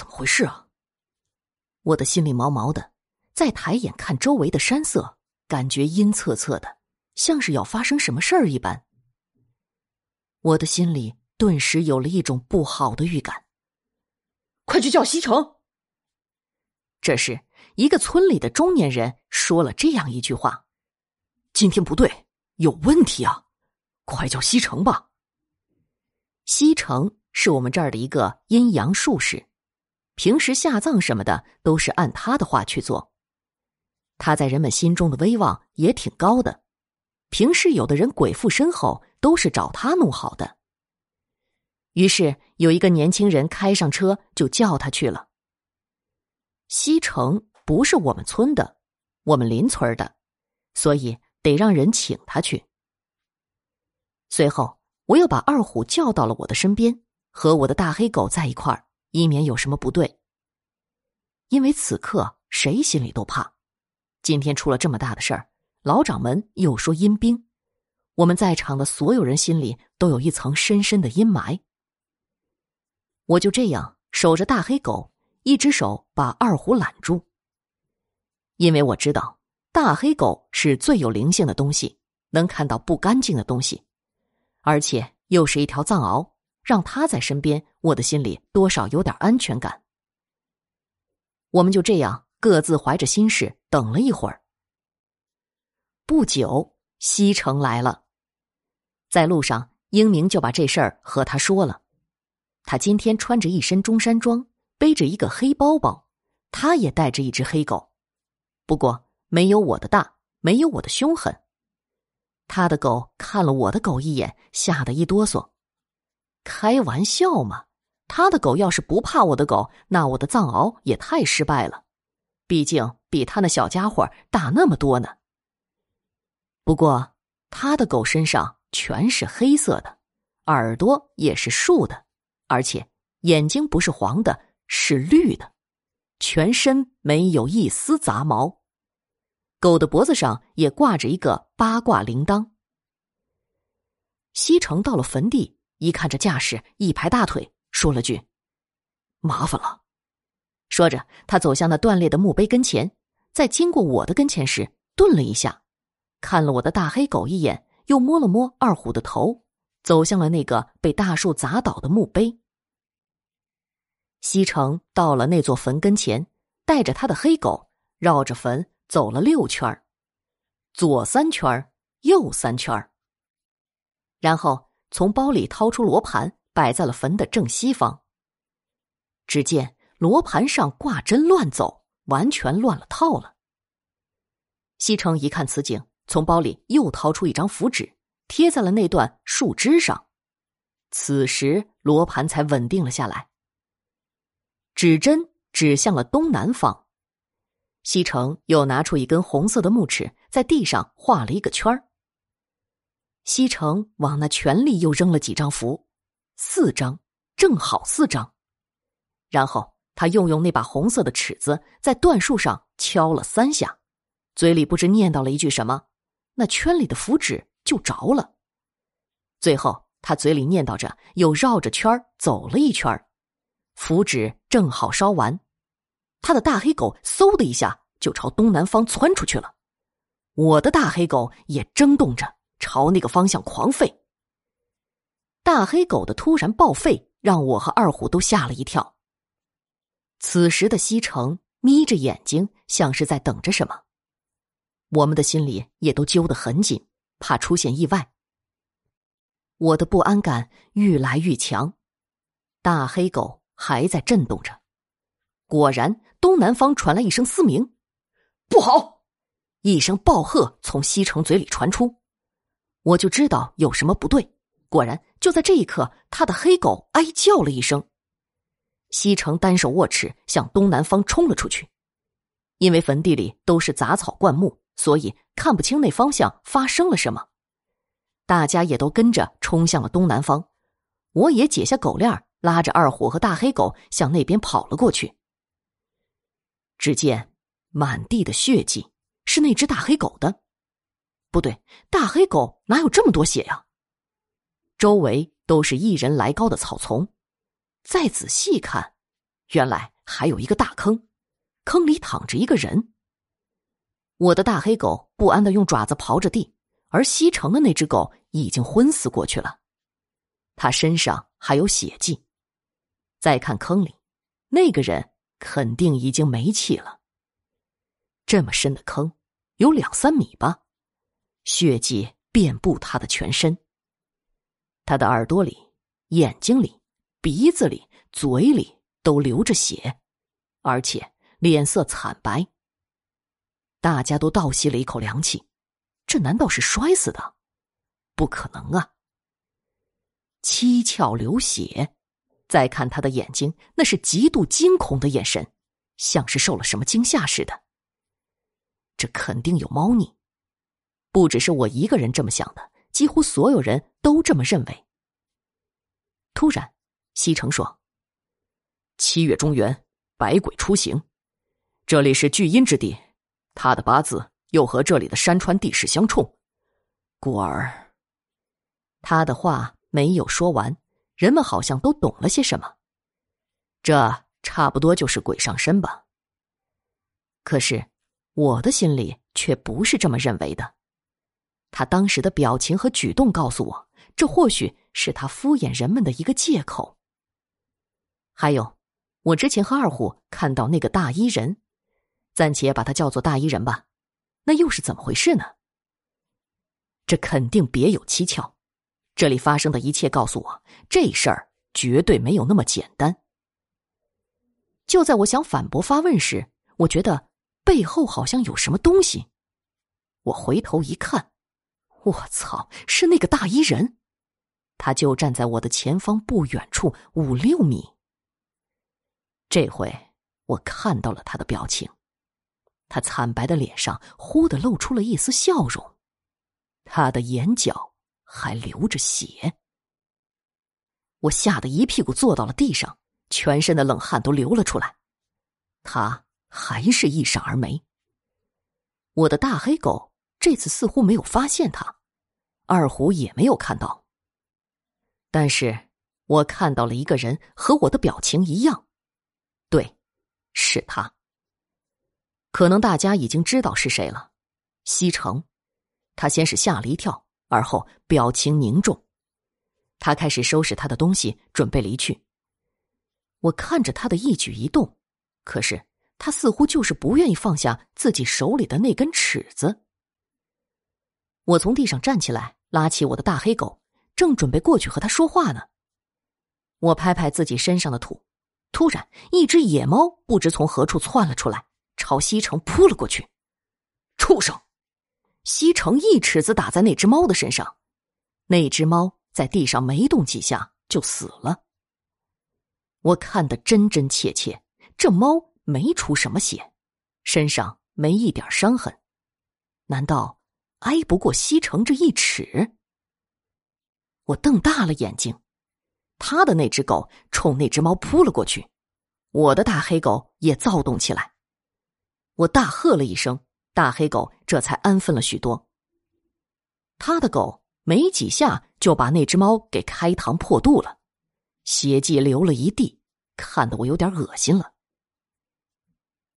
怎么回事啊？我的心里毛毛的，再抬眼看周围的山色，感觉阴恻恻的，像是要发生什么事儿一般。我的心里顿时有了一种不好的预感。快去叫西城！这时，一个村里的中年人说了这样一句话：“今天不对，有问题啊！快叫西城吧。”西城是我们这儿的一个阴阳术士，平时下葬什么的都是按他的话去做。他在人们心中的威望也挺高的，平时有的人鬼附身后都是找他弄好的。于是有一个年轻人开上车就叫他去了。西城不是我们村的，我们邻村的，所以得让人请他去。随后。我又把二虎叫到了我的身边，和我的大黑狗在一块儿，以免有什么不对。因为此刻谁心里都怕，今天出了这么大的事儿，老掌门又说阴兵，我们在场的所有人心里都有一层深深的阴霾。我就这样守着大黑狗，一只手把二虎揽住，因为我知道大黑狗是最有灵性的东西，能看到不干净的东西。而且又是一条藏獒，让他在身边，我的心里多少有点安全感。我们就这样各自怀着心事等了一会儿。不久，西城来了，在路上，英明就把这事儿和他说了。他今天穿着一身中山装，背着一个黑包包，他也带着一只黑狗，不过没有我的大，没有我的凶狠。他的狗看了我的狗一眼，吓得一哆嗦。开玩笑嘛！他的狗要是不怕我的狗，那我的藏獒也太失败了。毕竟比他那小家伙大那么多呢。不过他的狗身上全是黑色的，耳朵也是竖的，而且眼睛不是黄的，是绿的，全身没有一丝杂毛。狗的脖子上也挂着一个八卦铃铛。西城到了坟地，一看这架势，一拍大腿，说了句：“麻烦了。”说着，他走向那断裂的墓碑跟前，在经过我的跟前时，顿了一下，看了我的大黑狗一眼，又摸了摸二虎的头，走向了那个被大树砸倒的墓碑。西城到了那座坟跟前，带着他的黑狗绕着坟。走了六圈左三圈右三圈然后从包里掏出罗盘，摆在了坟的正西方。只见罗盘上挂针乱走，完全乱了套了。西城一看此景，从包里又掏出一张符纸，贴在了那段树枝上。此时罗盘才稳定了下来。指针指向了东南方。西城又拿出一根红色的木尺，在地上画了一个圈儿。西城往那圈里又扔了几张符，四张，正好四张。然后他又用那把红色的尺子在椴树上敲了三下，嘴里不知念叨了一句什么，那圈里的符纸就着了。最后他嘴里念叨着，又绕着圈走了一圈符纸正好烧完。他的大黑狗嗖的一下就朝东南方窜出去了，我的大黑狗也争动着朝那个方向狂吠。大黑狗的突然报废让我和二虎都吓了一跳。此时的西城眯着眼睛，像是在等着什么，我们的心里也都揪得很紧，怕出现意外。我的不安感愈来愈强，大黑狗还在震动着。果然，东南方传来一声嘶鸣，不好！一声暴喝从西城嘴里传出，我就知道有什么不对。果然，就在这一刻，他的黑狗哀叫了一声。西城单手握尺，向东南方冲了出去。因为坟地里都是杂草灌木，所以看不清那方向发生了什么。大家也都跟着冲向了东南方，我也解下狗链，拉着二虎和大黑狗向那边跑了过去。只见满地的血迹，是那只大黑狗的。不对，大黑狗哪有这么多血呀？周围都是一人来高的草丛，再仔细看，原来还有一个大坑，坑里躺着一个人。我的大黑狗不安的用爪子刨着地，而西城的那只狗已经昏死过去了，它身上还有血迹。再看坑里，那个人肯定已经没气了。这么深的坑，有两三米吧，血迹遍布他的全身。他的耳朵里、眼睛里、鼻子里、嘴里都流着血，而且脸色惨白。大家都倒吸了一口凉气，这难道是摔死的？不可能啊！七窍流血，再看他的眼睛，那是极度惊恐的眼神，像是受了什么惊吓似的。这肯定有猫腻，不只是我一个人这么想的，几乎所有人都这么认为。突然，西城说：“七月中元，百鬼出行，这里是聚阴之地。”他的八字又和这里的山川地势相冲，故而，他的话没有说完，人们好像都懂了些什么。这差不多就是鬼上身吧。可是，我的心里却不是这么认为的。他当时的表情和举动告诉我，这或许是他敷衍人们的一个借口。还有，我之前和二虎看到那个大衣人。暂且把他叫做大衣人吧，那又是怎么回事呢？这肯定别有蹊跷。这里发生的一切告诉我，这事儿绝对没有那么简单。就在我想反驳发问时，我觉得背后好像有什么东西。我回头一看，我操，是那个大衣人！他就站在我的前方不远处五六米。这回我看到了他的表情。他惨白的脸上忽的露出了一丝笑容，他的眼角还流着血。我吓得一屁股坐到了地上，全身的冷汗都流了出来。他还是一闪而没。我的大黑狗这次似乎没有发现他，二虎也没有看到。但是我看到了一个人，和我的表情一样，对，是他。可能大家已经知道是谁了，西城。他先是吓了一跳，而后表情凝重。他开始收拾他的东西，准备离去。我看着他的一举一动，可是他似乎就是不愿意放下自己手里的那根尺子。我从地上站起来，拉起我的大黑狗，正准备过去和他说话呢。我拍拍自己身上的土，突然，一只野猫不知从何处窜了出来。朝西城扑了过去，畜生！西城一尺子打在那只猫的身上，那只猫在地上没动几下就死了。我看得真真切切，这猫没出什么血，身上没一点伤痕，难道挨不过西城这一尺？我瞪大了眼睛，他的那只狗冲那只猫扑了过去，我的大黑狗也躁动起来。我大喝了一声，大黑狗这才安分了许多。他的狗没几下就把那只猫给开膛破肚了，血迹流了一地，看得我有点恶心了。